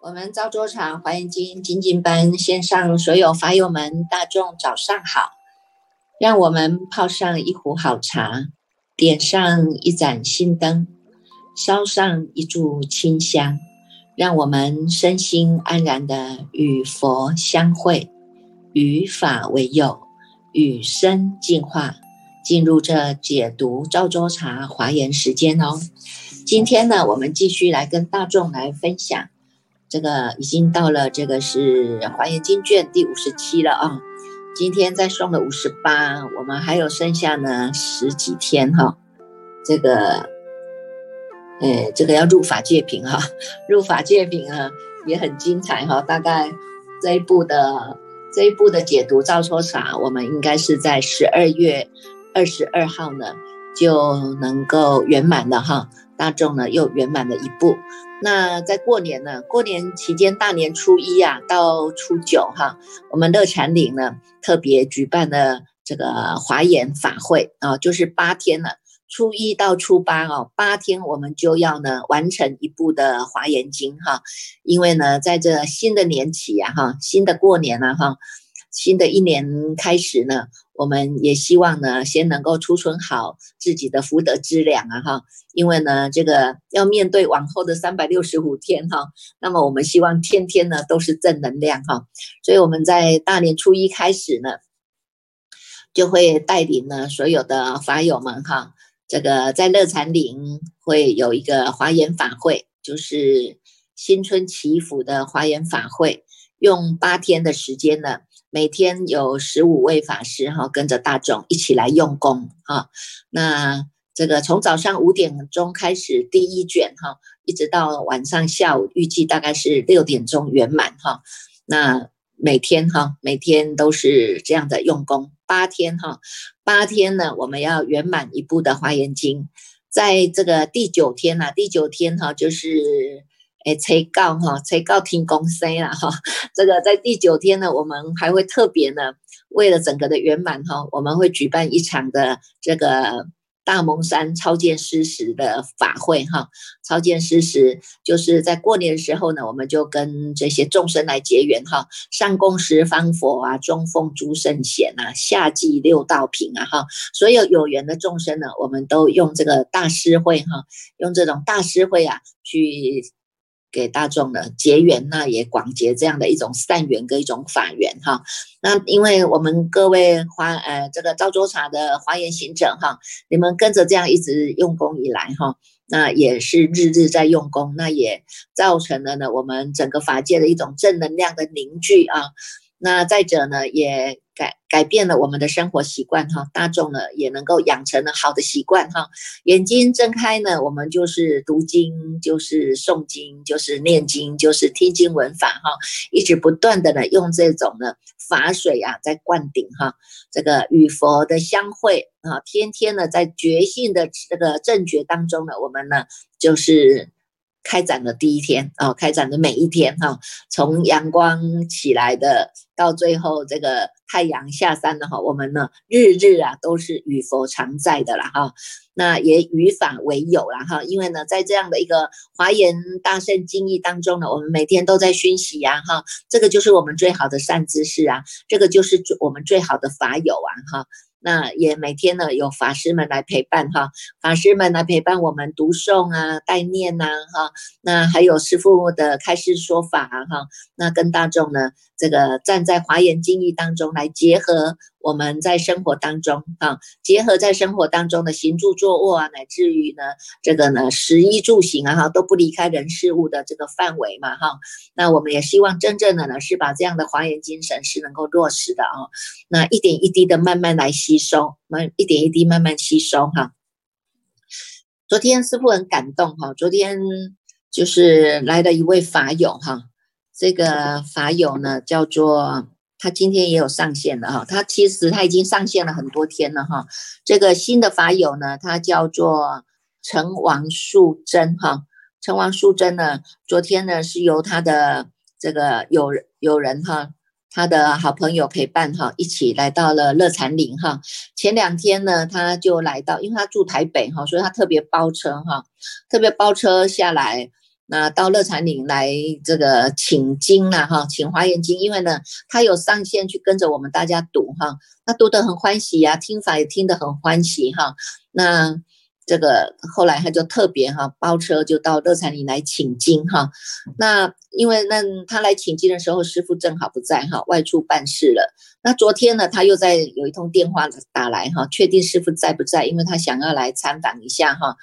我们赵州场华严经精进班线上所有法友们，大众早上好！让我们泡上一壶好茶，点上一盏心灯，烧上一炷清香，让我们身心安然的与佛相会，与法为友，与生进化，进入这解读赵州茶华严时间哦。今天呢，我们继续来跟大众来分享。这个已经到了，这个是《华严经》卷第五十七了啊！今天再送了五十八，我们还有剩下呢十几天哈。这个，呃，这个要入法界品哈，入法界品啊也很精彩哈。大概这一部的这一部的解读照说法，我们应该是在十二月二十二号呢就能够圆满的哈。大众呢又圆满了一步。那在过年呢，过年期间，大年初一啊到初九哈，我们乐禅岭呢特别举办了这个华严法会啊，就是八天了，初一到初八哦，八天我们就要呢完成一部的华严经哈，因为呢在这新的年起呀哈，新的过年了哈。新的一年开始呢，我们也希望呢，先能够储存好自己的福德资粮啊哈，因为呢，这个要面对往后的三百六十五天哈，那么我们希望天天呢都是正能量哈，所以我们在大年初一开始呢，就会带领呢所有的法友们哈，这个在乐禅岭会有一个华严法会，就是新春祈福的华严法会，用八天的时间呢。每天有十五位法师哈，跟着大众一起来用功哈。那这个从早上五点钟开始第一卷哈，一直到晚上下午，预计大概是六点钟圆满哈。那每天哈，每天都是这样的用功，八天哈，八天呢，我们要圆满一部的华严经。在这个第九天呐，第九天哈，就是。诶，催告哈，催告听公司啦哈。这个在第九天呢，我们还会特别呢，为了整个的圆满哈，我们会举办一场的这个大蒙山超见师时的法会哈。超见师时就是在过年的时候呢，我们就跟这些众生来结缘哈。上供十方佛啊，中奉诸圣贤啊，下济六道品啊哈。所有有缘的众生呢，我们都用这个大师会哈，用这种大师会啊去。给大众的结缘，那也广结这样的一种善缘跟一种法缘哈。那因为我们各位华呃这个赵州茶的华严行者哈，你们跟着这样一直用功以来哈，那也是日日在用功，那也造成了呢我们整个法界的一种正能量的凝聚啊。那再者呢也。改改变了我们的生活习惯哈，大众呢也能够养成了好的习惯哈。眼睛睁开呢，我们就是读经，就是诵经，就是念经，就是听经闻法哈，一直不断的呢用这种呢法水啊在灌顶哈，这个与佛的相会啊，天天呢在觉性的这个正觉当中呢，我们呢就是开展的第一天啊，开展的每一天哈，从阳光起来的到最后这个。太阳下山了哈，我们呢日日啊都是与佛常在的了哈，那也与法为友了哈，因为呢在这样的一个华严大圣经义当中呢，我们每天都在熏习呀哈，这个就是我们最好的善知识啊，这个就是我们最好的法友啊哈。那也每天呢有法师们来陪伴哈，法师们来陪伴我们读诵啊、代念呐哈，那还有师父的开示说法哈，那跟大众呢这个站在华严经义当中来结合。我们在生活当中啊，结合在生活当中的行住坐卧啊，乃至于呢，这个呢，食衣住行啊，哈，都不离开人事物的这个范围嘛，哈。那我们也希望真正的呢，是把这样的华严精神是能够落实的啊。那一点一滴的慢慢来吸收，慢一点一滴慢慢吸收哈。昨天师傅很感动哈，昨天就是来了一位法友哈，这个法友呢叫做。他今天也有上线了哈，他其实他已经上线了很多天了哈。这个新的法友呢，他叫做陈王素贞哈。陈王素贞呢，昨天呢是由他的这个友友人哈他的好朋友陪伴哈，一起来到了乐禅岭哈。前两天呢，他就来到，因为他住台北哈，所以他特别包车哈，特别包车下来，那到乐禅岭来这个请经了哈，请华严经，因为呢，他有上线去跟着我们大家读哈，那读得很欢喜呀，听法也听得很欢喜哈，那。这个后来他就特别哈包车就到乐禅里来请经哈，那因为那他来请经的时候师傅正好不在哈外出办事了。那昨天呢他又在有一通电话打来哈，确定师傅在不在，因为他想要来参访一下哈。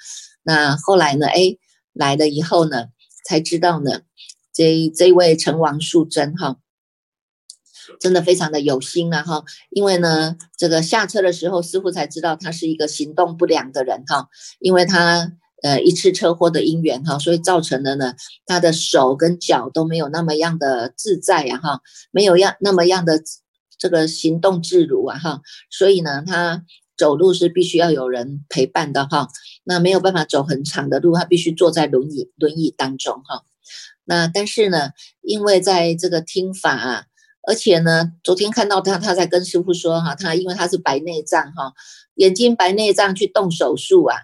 那后来呢哎来了以后呢才知道呢这这位成王素贞哈。真的非常的有心了哈，因为呢，这个下车的时候，师傅才知道他是一个行动不良的人哈，因为他呃一次车祸的因缘哈，所以造成了呢，他的手跟脚都没有那么样的自在呀哈，没有样那么样的这个行动自如啊哈，所以呢，他走路是必须要有人陪伴的哈，那没有办法走很长的路，他必须坐在轮椅轮椅当中哈，那但是呢，因为在这个听法啊。而且呢，昨天看到他，他在跟师傅说哈，他因为他是白内障哈，眼睛白内障去动手术啊，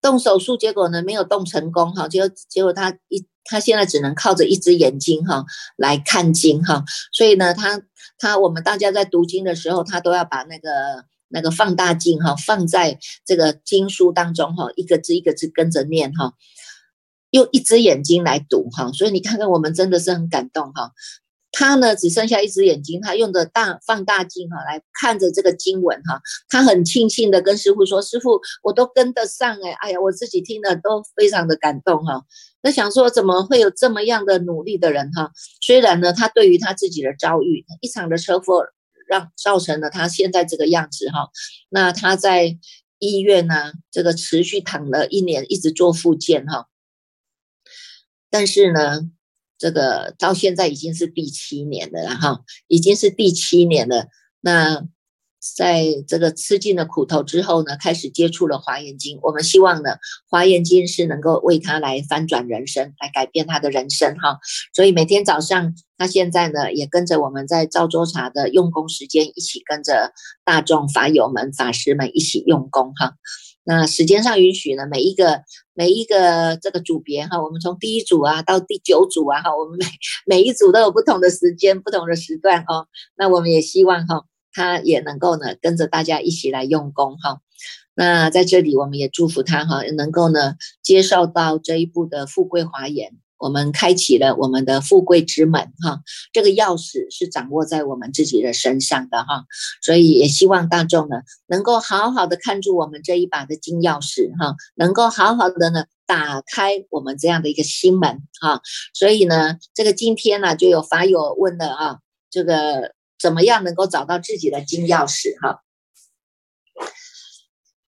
动手术结果呢没有动成功哈，结果结果他一他现在只能靠着一只眼睛哈来看经哈，所以呢，他他我们大家在读经的时候，他都要把那个那个放大镜哈放在这个经书当中哈，一个字一个字跟着念哈，用一只眼睛来读哈，所以你看看我们真的是很感动哈。他呢只剩下一只眼睛，他用着大放大镜哈来看着这个经文哈，他很庆幸的跟师傅说：“师傅，我都跟得上哎，哎呀，我自己听了都非常的感动哈。”那想说怎么会有这么样的努力的人哈？虽然呢，他对于他自己的遭遇，一场的车祸让造成了他现在这个样子哈。那他在医院呢，这个持续躺了一年，一直做复健哈。但是呢。这个到现在已经是第七年了，哈，已经是第七年了。那在这个吃尽了苦头之后呢，开始接触了华严经。我们希望呢，华严经是能够为他来翻转人生，来改变他的人生，哈。所以每天早上，他现在呢也跟着我们在赵州茶的用功时间，一起跟着大众法友们、法师们一起用功，哈。那时间上允许呢，每一个每一个这个组别哈，我们从第一组啊到第九组啊哈，我们每每一组都有不同的时间、不同的时段哦。那我们也希望哈，他也能够呢跟着大家一起来用功哈。那在这里我们也祝福他哈，能够呢接受到这一步的富贵华严。我们开启了我们的富贵之门，哈，这个钥匙是掌握在我们自己的身上的，哈，所以也希望大众呢能够好好的看住我们这一把的金钥匙，哈，能够好好的呢打开我们这样的一个心门，哈，所以呢，这个今天呢就有法友问了啊，这个怎么样能够找到自己的金钥匙，哈，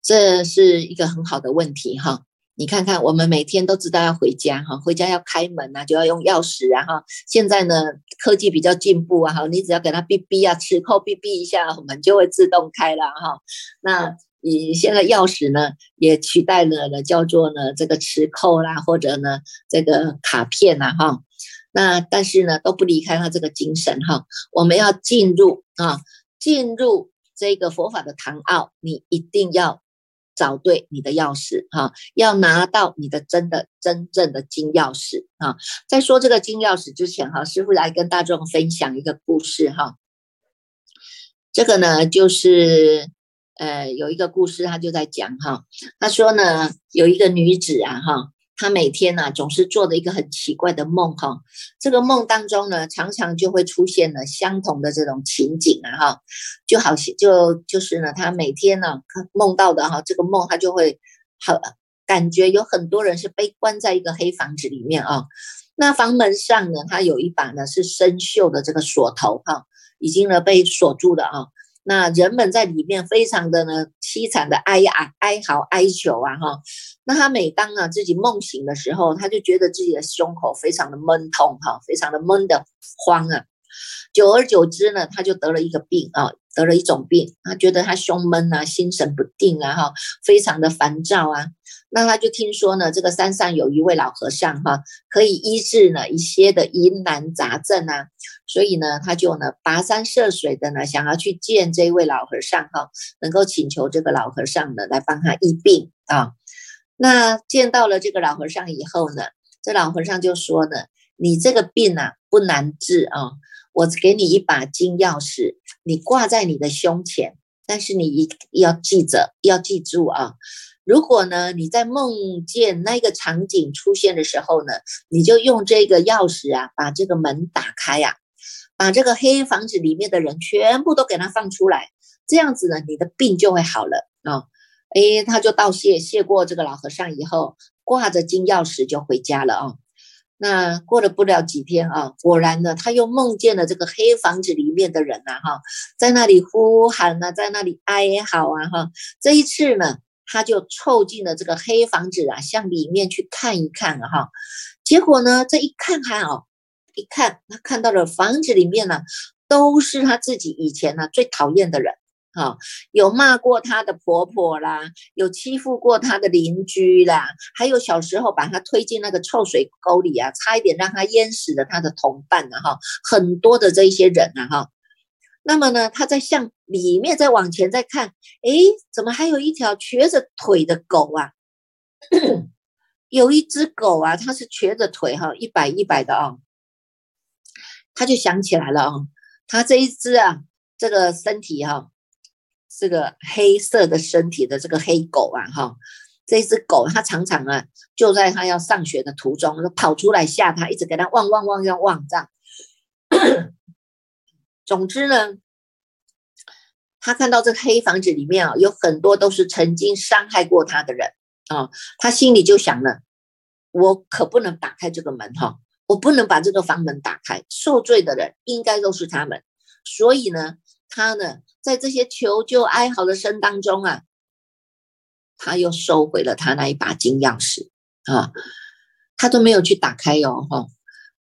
这是一个很好的问题，哈。你看看，我们每天都知道要回家哈，回家要开门呐，就要用钥匙啊哈。现在呢，科技比较进步啊哈，你只要给它哔哔啊，磁扣哔哔一下，门就会自动开了哈。那你现在钥匙呢，也取代了呢，叫做呢这个磁扣啦，或者呢这个卡片呐哈。那但是呢，都不离开他这个精神哈。我们要进入啊，进入这个佛法的堂奥，你一定要。找对你的钥匙哈，要拿到你的真的真正的金钥匙啊！在说这个金钥匙之前哈，师傅来跟大众分享一个故事哈。这个呢，就是呃有一个故事，他就在讲哈，他说呢有一个女子啊哈。他每天呢，总是做的一个很奇怪的梦哈。这个梦当中呢，常常就会出现了相同的这种情景啊哈，就好像就就是呢，他每天呢梦到的哈，这个梦他就会好感觉有很多人是被关在一个黑房子里面啊。那房门上呢，他有一把呢是生锈的这个锁头哈，已经呢被锁住了啊。那人们在里面非常的呢凄惨的哀啊哀嚎哀求啊哈，那他每当啊自己梦醒的时候，他就觉得自己的胸口非常的闷痛哈，非常的闷的慌啊，久而久之呢，他就得了一个病啊，得了一种病，他觉得他胸闷啊，心神不定啊哈，非常的烦躁啊。那他就听说呢，这个山上有一位老和尚哈，可以医治呢一些的疑难杂症啊，所以呢，他就呢跋山涉水的呢，想要去见这位老和尚哈，能够请求这个老和尚呢来帮他医病啊。那见到了这个老和尚以后呢，这老和尚就说呢，你这个病啊不难治啊，我给你一把金钥匙，你挂在你的胸前，但是你一要记着，要记住啊。如果呢，你在梦见那个场景出现的时候呢，你就用这个钥匙啊，把这个门打开呀，把这个黑房子里面的人全部都给他放出来，这样子呢，你的病就会好了啊。哎，他就道谢，谢过这个老和尚以后，挂着金钥匙就回家了啊。那过了不了几天啊，果然呢，他又梦见了这个黑房子里面的人呐，哈，在那里呼喊啊，在那里哀嚎啊，哈，这一次呢。他就凑进了这个黑房子啊，向里面去看一看啊，哈，结果呢，这一看看哦，一看他看到了房子里面呢，都是他自己以前呢最讨厌的人，哈，有骂过他的婆婆啦，有欺负过他的邻居啦，还有小时候把他推进那个臭水沟里啊，差一点让他淹死的他的同伴啊，哈，很多的这一些人啊，哈。那么呢，他在向里面再往前再看，哎，怎么还有一条瘸着腿的狗啊？有一只狗啊，它是瘸着腿哈，一摆一摆的啊。他就想起来了啊，他这一只啊，这个身体哈，这个黑色的身体的这个黑狗啊哈，这只狗它常常啊，就在它要上学的途中，跑出来吓它，一直给它汪汪汪要汪这样。总之呢，他看到这黑房子里面啊，有很多都是曾经伤害过他的人啊，他心里就想了：我可不能打开这个门哈，我不能把这个房门打开，受罪的人应该都是他们。所以呢，他呢，在这些求救哀嚎的声当中啊，他又收回了他那一把金钥匙啊，他都没有去打开哟哈。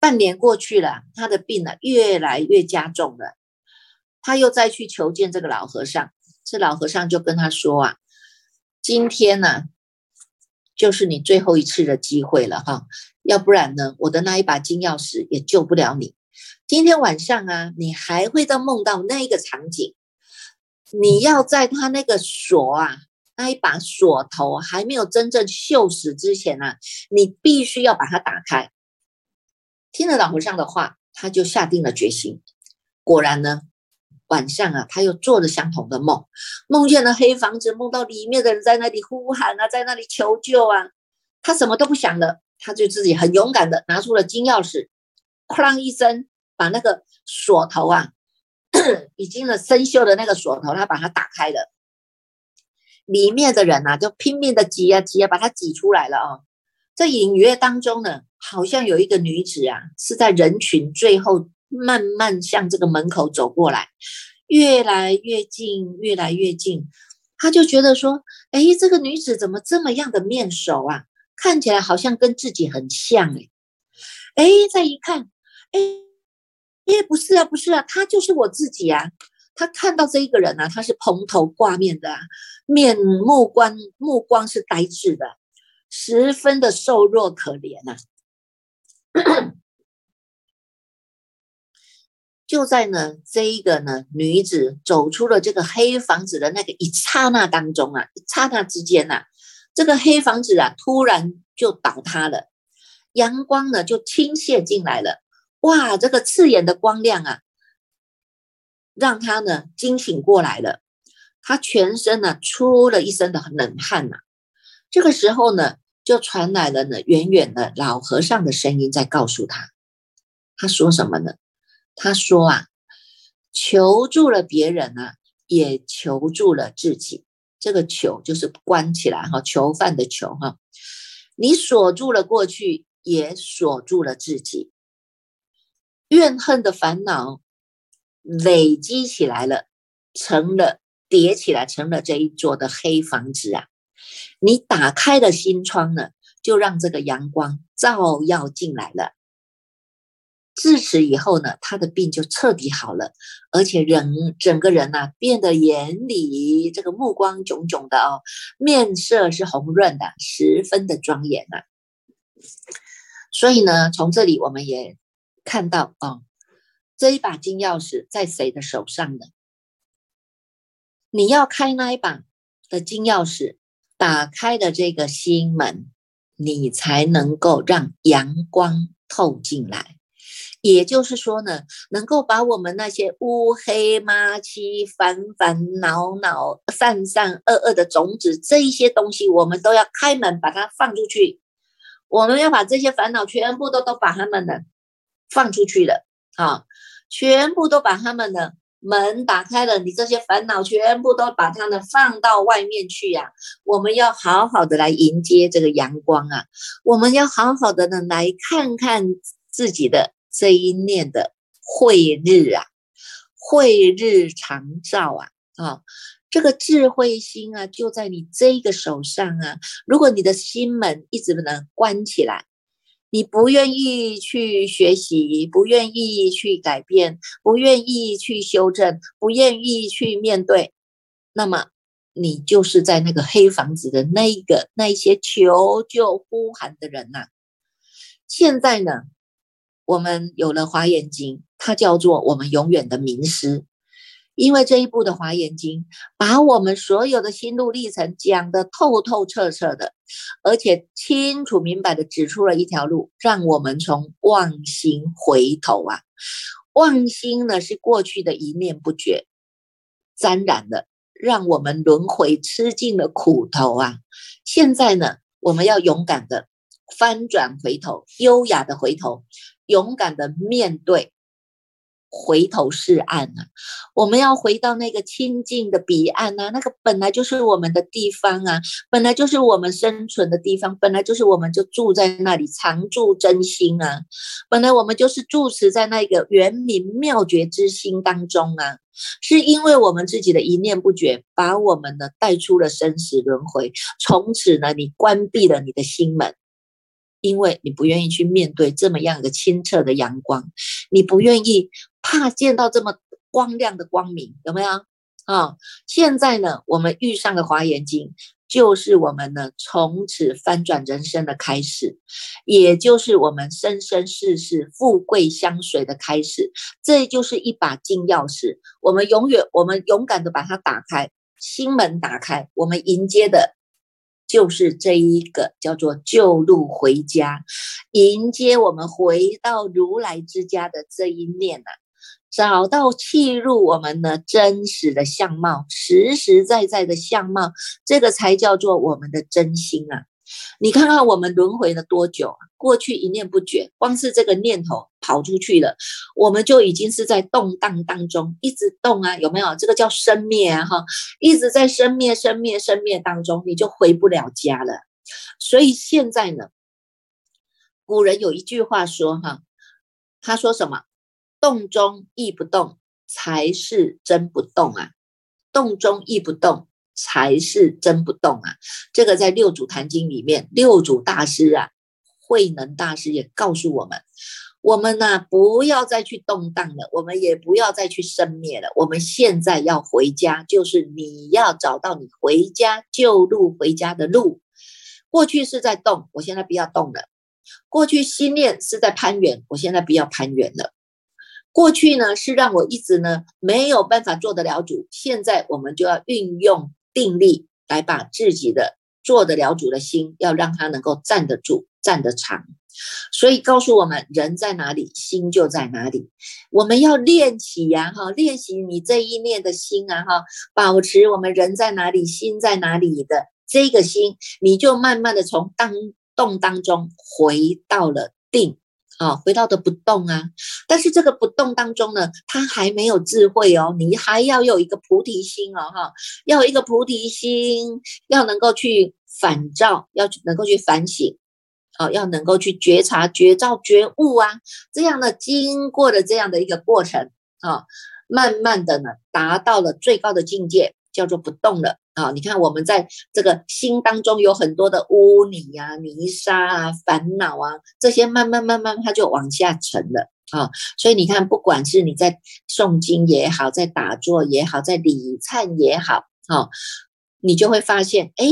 半年过去了，他的病呢越来越加重了。他又再去求见这个老和尚，这老和尚就跟他说啊：“今天呢，就是你最后一次的机会了哈，要不然呢，我的那一把金钥匙也救不了你。今天晚上啊，你还会再梦到那一个场景，你要在他那个锁啊，那一把锁头还没有真正锈死之前呢，你必须要把它打开。”听了老和尚的话，他就下定了决心。果然呢，晚上啊，他又做了相同的梦，梦见了黑房子，梦到里面的人在那里呼喊啊，在那里求救啊。他什么都不想了，他就自己很勇敢的拿出了金钥匙，哐一声把那个锁头啊，已经了生锈的那个锁头，他把它打开了。里面的人啊，就拼命的挤啊挤啊，把它挤出来了啊。在隐约当中呢。好像有一个女子啊，是在人群最后慢慢向这个门口走过来，越来越近，越来越近。他就觉得说：“哎，这个女子怎么这么样的面熟啊？看起来好像跟自己很像哎。”哎，再一看，哎，哎，不是啊，不是啊，她就是我自己啊。他看到这一个人啊，他是蓬头挂面的，面目光目光是呆滞的，十分的瘦弱可怜呐。就在呢，这一个呢，女子走出了这个黑房子的那个一刹那当中啊，一刹那之间呐，这个黑房子啊，突然就倒塌了，阳光呢就倾泻进来了，哇，这个刺眼的光亮啊，让他呢惊醒过来了，他全身呢出了一身的冷汗呐，这个时候呢。就传来了呢，远远的老和尚的声音在告诉他，他说什么呢？他说啊，求助了别人啊，也求助了自己。这个囚就是关起来哈，囚犯的囚哈。你锁住了过去，也锁住了自己。怨恨的烦恼累积起来了，成了叠起来，成了这一座的黑房子啊。你打开了心窗呢，就让这个阳光照耀进来了。自此以后呢，他的病就彻底好了，而且人整个人呢变得眼里这个目光炯炯的哦，面色是红润的，十分的庄严呐。所以呢，从这里我们也看到啊，这一把金钥匙在谁的手上呢？你要开那一把的金钥匙，打开的这个心门，你才能够让阳光透进来。也就是说呢，能够把我们那些乌黑、麻七、烦烦恼恼、善善恶恶的种子，这一些东西，我们都要开门把它放出去。我们要把这些烦恼全部都都把它们的放出去了啊，全部都把它们的门打开了，你这些烦恼全部都把它们放到外面去呀。我们要好好的来迎接这个阳光啊，我们要好好的呢来看看自己的。这一念的慧日啊，慧日常照啊，啊，这个智慧心啊，就在你这个手上啊。如果你的心门一直不能关起来，你不愿意去学习，不愿意去改变，不愿意去修正，不愿意去面对，那么你就是在那个黑房子的那一个那一些求救呼喊的人呐。现在呢？我们有了《华严经》，它叫做我们永远的名师，因为这一部的《华严经》把我们所有的心路历程讲得透透彻彻的，而且清楚明白的指出了一条路，让我们从妄心回头啊，妄心呢是过去的一念不觉沾染的，让我们轮回吃尽了苦头啊。现在呢，我们要勇敢的翻转回头，优雅的回头。勇敢的面对，回头是岸啊！我们要回到那个清净的彼岸啊！那个本来就是我们的地方啊，本来就是我们生存的地方，本来就是我们就住在那里，常住真心啊！本来我们就是住持在那个圆明妙觉之心当中啊！是因为我们自己的一念不绝，把我们呢带出了生死轮回，从此呢，你关闭了你的心门。因为你不愿意去面对这么样一个清澈的阳光，你不愿意怕见到这么光亮的光明，有没有啊？现在呢，我们遇上了华严经，就是我们呢从此翻转人生的开始，也就是我们生生世世富贵相随的开始。这就是一把金钥匙，我们永远，我们勇敢的把它打开，心门打开，我们迎接的。就是这一个叫做旧路回家，迎接我们回到如来之家的这一念呐，找到契入我们的真实的相貌，实实在在的相貌，这个才叫做我们的真心啊。你看看我们轮回了多久？过去一念不绝，光是这个念头跑出去了，我们就已经是在动荡当中，一直动啊，有没有？这个叫生灭啊，哈，一直在生灭、生灭、生灭当中，你就回不了家了。所以现在呢，古人有一句话说，哈，他说什么？动中亦不动，才是真不动啊！动中亦不动。才是真不动啊！这个在六祖坛经里面，六祖大师啊，慧能大师也告诉我们：我们呢不要再去动荡了，我们也不要再去生灭了。我们现在要回家，就是你要找到你回家旧路回家的路。过去是在动，我现在不要动了；过去心念是在攀援，我现在不要攀援了。过去呢是让我一直呢没有办法做得了主，现在我们就要运用。定力来把自己的做得了主的心，要让他能够站得住、站得长。所以告诉我们，人在哪里，心就在哪里。我们要练起呀，哈，练习你这一念的心啊，哈，保持我们人在哪里，心在哪里的这个心，你就慢慢的从当动当中回到了定。啊，回到的不动啊，但是这个不动当中呢，他还没有智慧哦，你还要有一个菩提心哦，哈，要有一个菩提心，要能够去反照，要能够去反省，啊，要能够去觉察、觉照、觉悟啊，这样的经过的这样的一个过程啊，慢慢的呢，达到了最高的境界，叫做不动了。啊，你看我们在这个心当中有很多的污泥啊、泥沙啊、烦恼啊，这些慢慢慢慢它就往下沉了。啊。所以你看，不管是你在诵经也好，在打坐也好，在礼忏也好，啊，你就会发现，哎，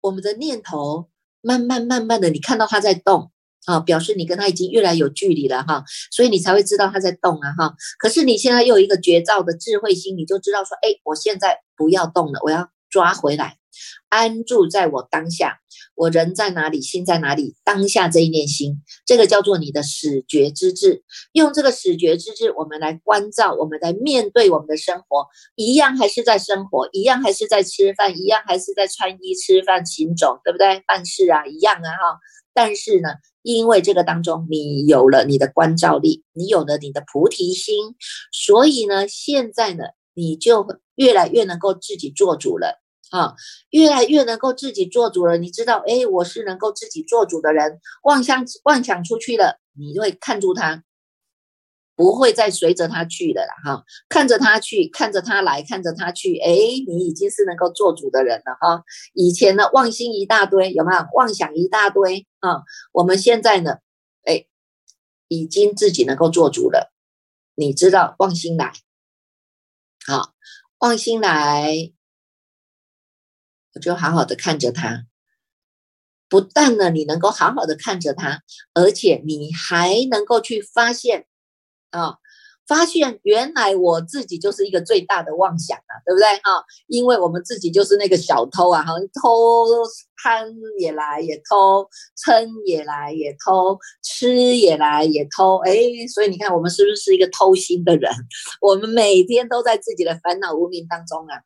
我们的念头慢慢慢慢的，你看到它在动。啊，表示你跟他已经越来有距离了哈，所以你才会知道他在动啊哈。可是你现在又有一个绝招的智慧心，你就知道说，哎，我现在不要动了，我要抓回来，安住在我当下，我人在哪里，心在哪里，当下这一念心，这个叫做你的始觉之智。用这个始觉之智，我们来关照，我们来面对我们的生活，一样还是在生活，一样还是在吃饭，一样还是在穿衣吃饭行走，对不对？办事啊，一样啊哈。但是呢。因为这个当中，你有了你的关照力，你有了你的菩提心，所以呢，现在呢，你就越来越能够自己做主了啊，越来越能够自己做主了。你知道，哎，我是能够自己做主的人，妄想妄想出去了，你就会看住他。不会再随着他去的了哈，看着他去，看着他来，看着他去，哎，你已经是能够做主的人了哈。以前呢，妄心一大堆，有没有？妄想一大堆啊。我们现在呢，哎，已经自己能够做主了。你知道，妄心来，好，妄心来，我就好好的看着他。不但呢，你能够好好的看着他，而且你还能够去发现。啊，发现原来我自己就是一个最大的妄想啊，对不对啊？因为我们自己就是那个小偷啊，好像偷贪也来也偷，嗔也来也偷，吃也来也偷，哎，所以你看我们是不是一个偷心的人？我们每天都在自己的烦恼无名当中啊，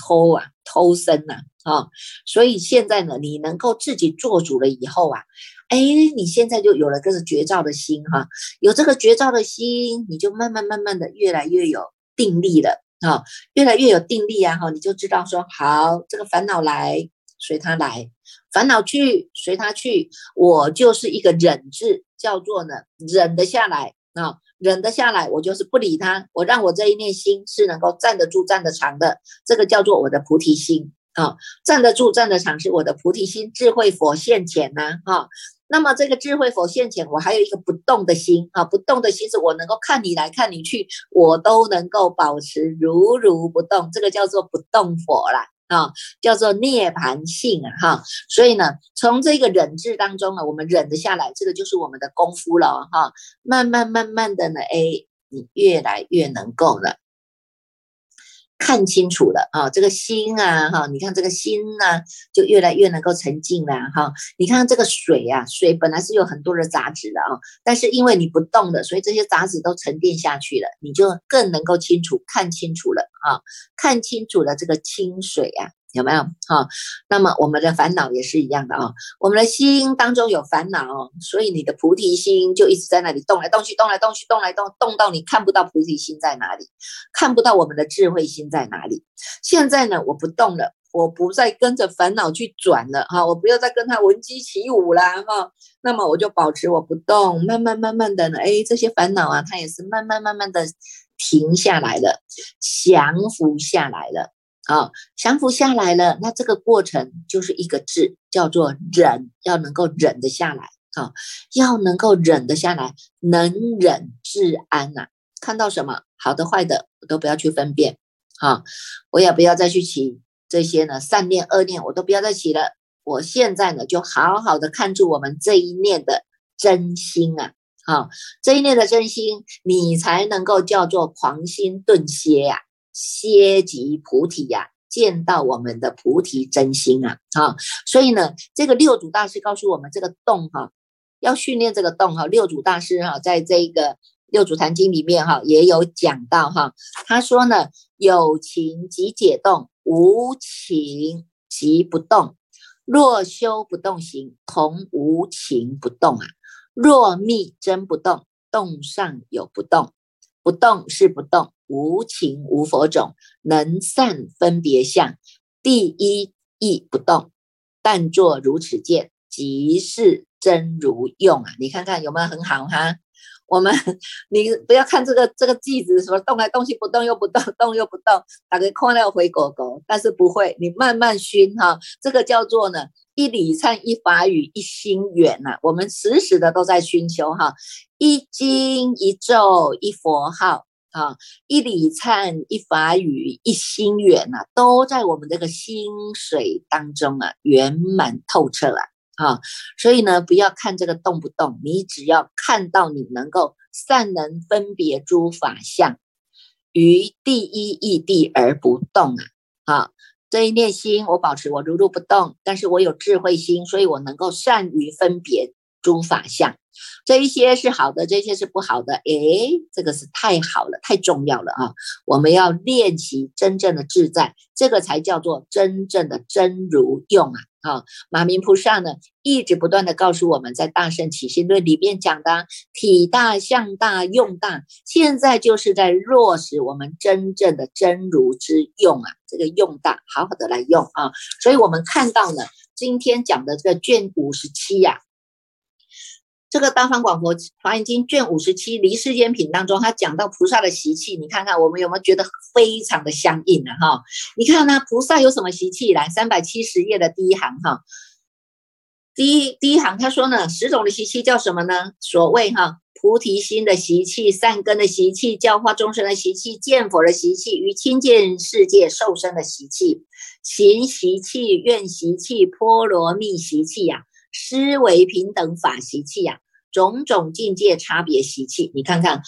偷啊，偷生呐，啊，所以现在呢，你能够自己做主了以后啊。哎，你现在就有了这个绝招的心哈，有这个绝招的心，你就慢慢慢慢的越来越有定力了啊，越来越有定力啊哈，你就知道说好，这个烦恼来随他来，烦恼去随他去，我就是一个忍字，叫做呢忍得下来啊，忍得下来，我就是不理他，我让我这一念心是能够站得住、站得长的，这个叫做我的菩提心啊，站得住、站得长是我的菩提心，智慧佛现前呐哈。那么这个智慧佛现前，我还有一个不动的心啊，不动的心是我能够看你来看你去，我都能够保持如如不动，这个叫做不动佛啦啊，叫做涅槃性啊哈。所以呢，从这个忍字当中呢，我们忍得下来，这个就是我们的功夫了哈。慢慢慢慢的呢，哎，你越来越能够了。看清楚了啊，这个心啊，哈，你看这个心呢，就越来越能够沉静了哈。你看这个水啊，水本来是有很多的杂质的啊，但是因为你不动的，所以这些杂质都沉淀下去了，你就更能够清楚看清楚了啊，看清楚了这个清水啊。有没有哈？那么我们的烦恼也是一样的啊。我们的心当中有烦恼，所以你的菩提心就一直在那里动来动去，动来动去，动来动，动到你看不到菩提心在哪里，看不到我们的智慧心在哪里。现在呢，我不动了，我不再跟着烦恼去转了哈，我不要再跟他闻鸡起舞啦哈。那么我就保持我不动，慢慢慢慢的呢，哎，这些烦恼啊，它也是慢慢慢慢的停下来了，降服下来了。啊，降服下来了，那这个过程就是一个字，叫做忍，要能够忍得下来啊，要能够忍得下来，能忍自安呐。看到什么好的坏的，我都不要去分辨啊，我也不要再去起这些呢善念恶念，我都不要再起了。我现在呢，就好好的看住我们这一念的真心啊，啊，这一念的真心，你才能够叫做狂心顿歇呀。歇即菩提呀，见到我们的菩提真心啊，啊，所以呢，这个六祖大师告诉我们，这个动哈，要训练这个动哈。六祖大师哈，在这个六祖坛经里面哈，也有讲到哈，他说呢，有情即解动，无情即不动。若修不动行，同无情不动啊。若密真不动，动上有不动，不动是不动。无情无佛种，能散分别相。第一意不动，但作如此见，即是真如用啊！你看看有没有很好哈？我们你不要看这个这个句子，什么动来动去不动又不动，动又不动，打个空了回狗狗，但是不会，你慢慢熏哈，这个叫做呢一礼忏一法语一心远呐，我们时时的都在熏修哈，一经一咒一佛号。啊，一礼忏，一法语，一心远呐，都在我们这个心水当中啊，圆满透彻啊！啊，所以呢，不要看这个动不动，你只要看到你能够善能分别诸法相，于第一义地而不动啊！啊，这一念心，我保持我如如不动，但是我有智慧心，所以我能够善于分别诸法相。这一些是好的，这些是不好的。诶，这个是太好了，太重要了啊！我们要练习真正的自在，这个才叫做真正的真如用啊！啊，马明菩萨呢，一直不断的告诉我们在《大圣起心论》里面讲的体大、相大、用大，现在就是在落实我们真正的真如之用啊！这个用大，好好的来用啊！所以我们看到呢，今天讲的这个卷五十七呀。这个《大方广佛华严经》卷五十七《离世间品》当中，他讲到菩萨的习气，你看看我们有没有觉得非常的相应呢？哈，你看呢，菩萨有什么习气？来，三百七十页的第一行哈，第一第一行他说呢，十种的习气叫什么呢？所谓哈，菩提心的习气、善根的习气、教化众生的习气、见佛的习气、与亲见世界受生的习气、行习气、愿习气、波罗蜜习气呀。思维平等法习气呀，种种境界差别习气，你看看，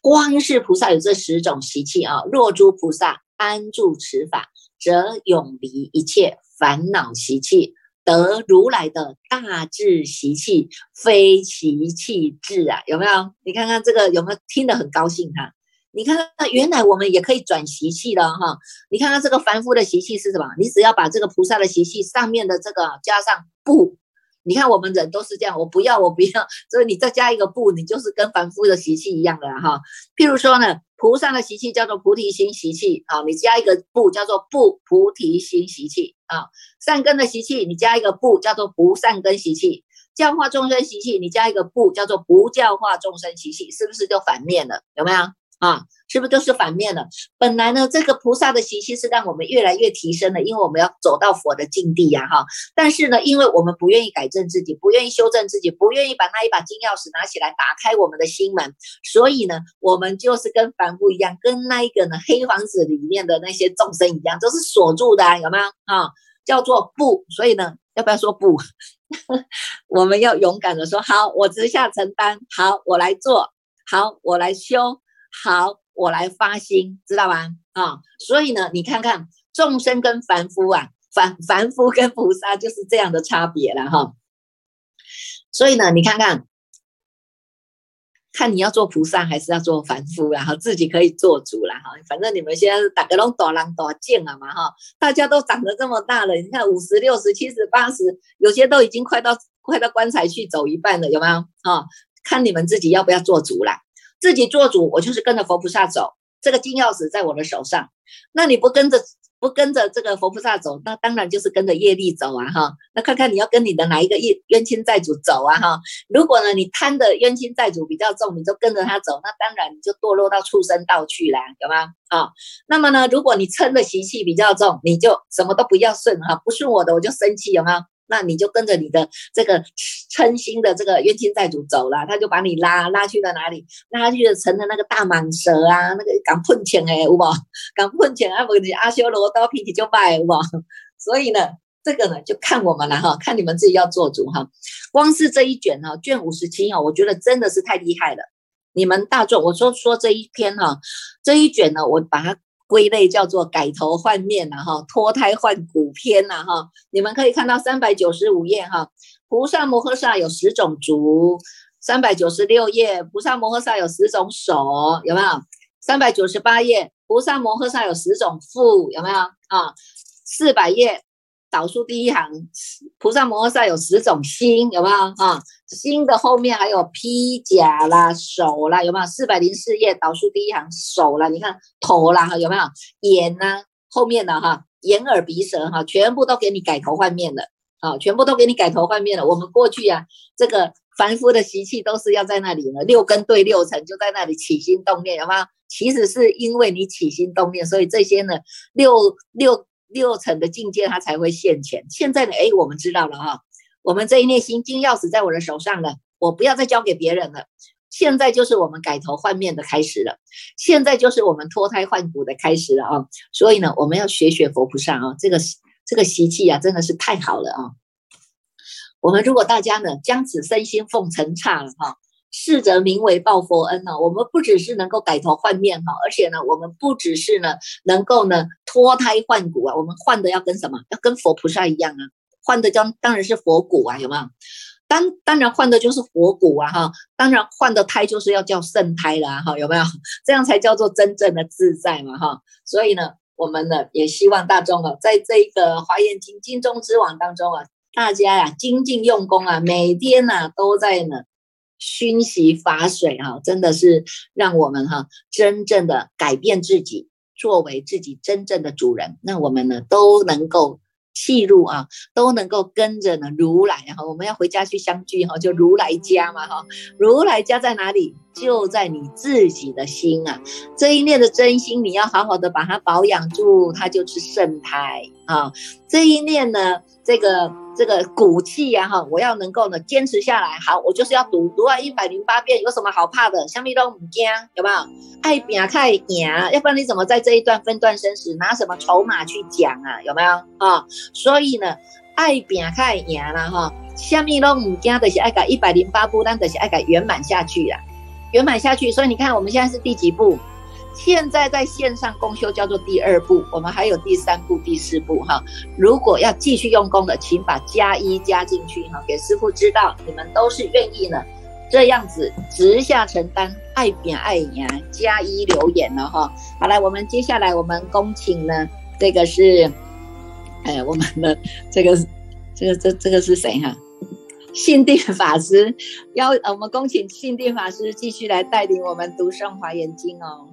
光是菩萨有这十种习气啊。若诸菩萨安住此法，则永离一切烦恼习气，得如来的大智习气，非习气智啊！有没有？你看看这个有没有听得很高兴哈？你看看，原来我们也可以转习气的哈。你看看这个凡夫的习气是什么？你只要把这个菩萨的习气上面的这个加上不。你看，我们人都是这样，我不要，我不要，所以你再加一个不，你就是跟凡夫的习气一样的哈。譬如说呢，菩萨的习气叫做菩提心习气啊，你加一个不，叫做不菩提心习气啊。善根的习气，你加一个不，叫做不善根习气。教化众生习气，你加一个不，叫做不教化众生习气，是不是就反面了？有没有？啊，是不是都是反面的？本来呢，这个菩萨的习气是让我们越来越提升的，因为我们要走到佛的境地呀，哈。但是呢，因为我们不愿意改正自己，不愿意修正自己，不愿意把那一把金钥匙拿起来打开我们的心门，所以呢，我们就是跟凡夫一样，跟那一个呢黑房子里面的那些众生一样，都是锁住的，有没有？啊，叫做不。所以呢，要不要说不？我们要勇敢的说好，我直下承担，好，我来做，好，我来修。好，我来发心，知道吗？啊，所以呢，你看看众生跟凡夫啊，凡凡夫跟菩萨就是这样的差别了哈。所以呢，你看看，看你要做菩萨还是要做凡夫，然后自己可以做主了哈。反正你们现在是打个龙多狼多见了嘛哈，大家都长得这么大了，你看五十六十七十八十，有些都已经快到快到棺材去走一半了，有没有？啊，看你们自己要不要做主了。自己做主，我就是跟着佛菩萨走。这个金钥匙在我的手上，那你不跟着不跟着这个佛菩萨走，那当然就是跟着业力走啊哈。那看看你要跟你的哪一个业冤亲债主走啊哈。如果呢你贪的冤亲债主比较重，你就跟着他走，那当然你就堕落到畜生道去了，有吗？啊，那么呢，如果你嗔的习气比较重，你就什么都不要顺哈，不顺我的我就生气，有吗？那你就跟着你的这个嗔心的这个冤亲债主走了，他就把你拉拉去了哪里？拉去了成了那个大蟒蛇啊，那个敢碰钱哎，有无？敢碰钱啊？不你阿修罗刀脾气就败，有无？所以呢，这个呢就看我们了哈，看你们自己要做主哈。光是这一卷哈，卷五十七哈，我觉得真的是太厉害了。你们大众，我说说这一篇哈，这一卷呢，我把它。归类叫做改头换面呐，哈，脱胎换骨篇呐，哈，你们可以看到三百九十五页哈，菩萨摩诃萨有十种足，三百九十六页菩萨摩诃萨有十种手，有没有？三百九十八页菩萨摩诃萨有十种腹，有没有？啊，四百页。导数第一行，菩萨摩诃萨有十种心，有没有啊？心的后面还有披甲啦、手啦，有没有？四百零四页导数第一行，手啦，你看头啦，有没有？眼呢？后面的哈，眼耳鼻舌哈，全部都给你改头换面了，啊，全部都给你改头换面了。我们过去啊，这个凡夫的习气都是要在那里呢，六根对六尘就在那里起心动念，有没有？其实是因为你起心动念，所以这些呢六六六层的境界它才会现前。现在呢，哎，我们知道了哈，我们这一念心经钥匙在我的手上了，我不要再交给别人了。现在就是我们改头换面的开始了，现在就是我们脱胎换骨的开始了啊！所以呢，我们要学学佛菩萨啊，这个这个习气啊，真的是太好了啊！我们如果大家呢将此身心奉承差了哈，是则名为报佛恩呢。我们不只是能够改头换面哈，而且呢，我们不只是呢能够呢脱胎换骨啊，我们换的要跟什么？要跟佛菩萨一样啊，换的将当然是佛骨啊，有没有？当当然换的就是佛骨啊哈，当然换的胎就是要叫圣胎了哈，有没有？这样才叫做真正的自在嘛哈。所以呢，我们呢也希望大众啊，在这个华严经经中之王当中啊，大家呀精进用功啊，每天呢都在呢熏习法水哈，真的是让我们哈真正的改变自己，作为自己真正的主人，那我们呢都能够。气入啊，都能够跟着呢如来哈，我们要回家去相聚哈，就如来家嘛哈，如来家在哪里？就在你自己的心啊，这一念的真心，你要好好的把它保养住，它就是圣胎啊。这一念呢，这个这个骨气呀哈，我要能够呢坚持下来。好，我就是要读读完一百零八遍，有什么好怕的？香蜜都唔惊，有没有？爱拼太赢，要不然你怎么在这一段分段生死拿什么筹码去讲啊？有没有啊？所以呢，爱拼太赢了哈，香蜜都唔惊的是爱改一百零八步，但的是爱改圆满下去啦。圆满下去，所以你看，我们现在是第几步？现在在线上公修叫做第二步，我们还有第三步、第四步哈。如果要继续用功的，请把加一加进去哈，给师傅知道你们都是愿意呢，这样子直下承担，爱扁爱言，加一留言了哈。好来，我们接下来我们恭请呢，这个是，哎，我们的这个，这个这这个是谁哈？信定法师邀，我们恭请信定法师继续来带领我们读诵华严经哦。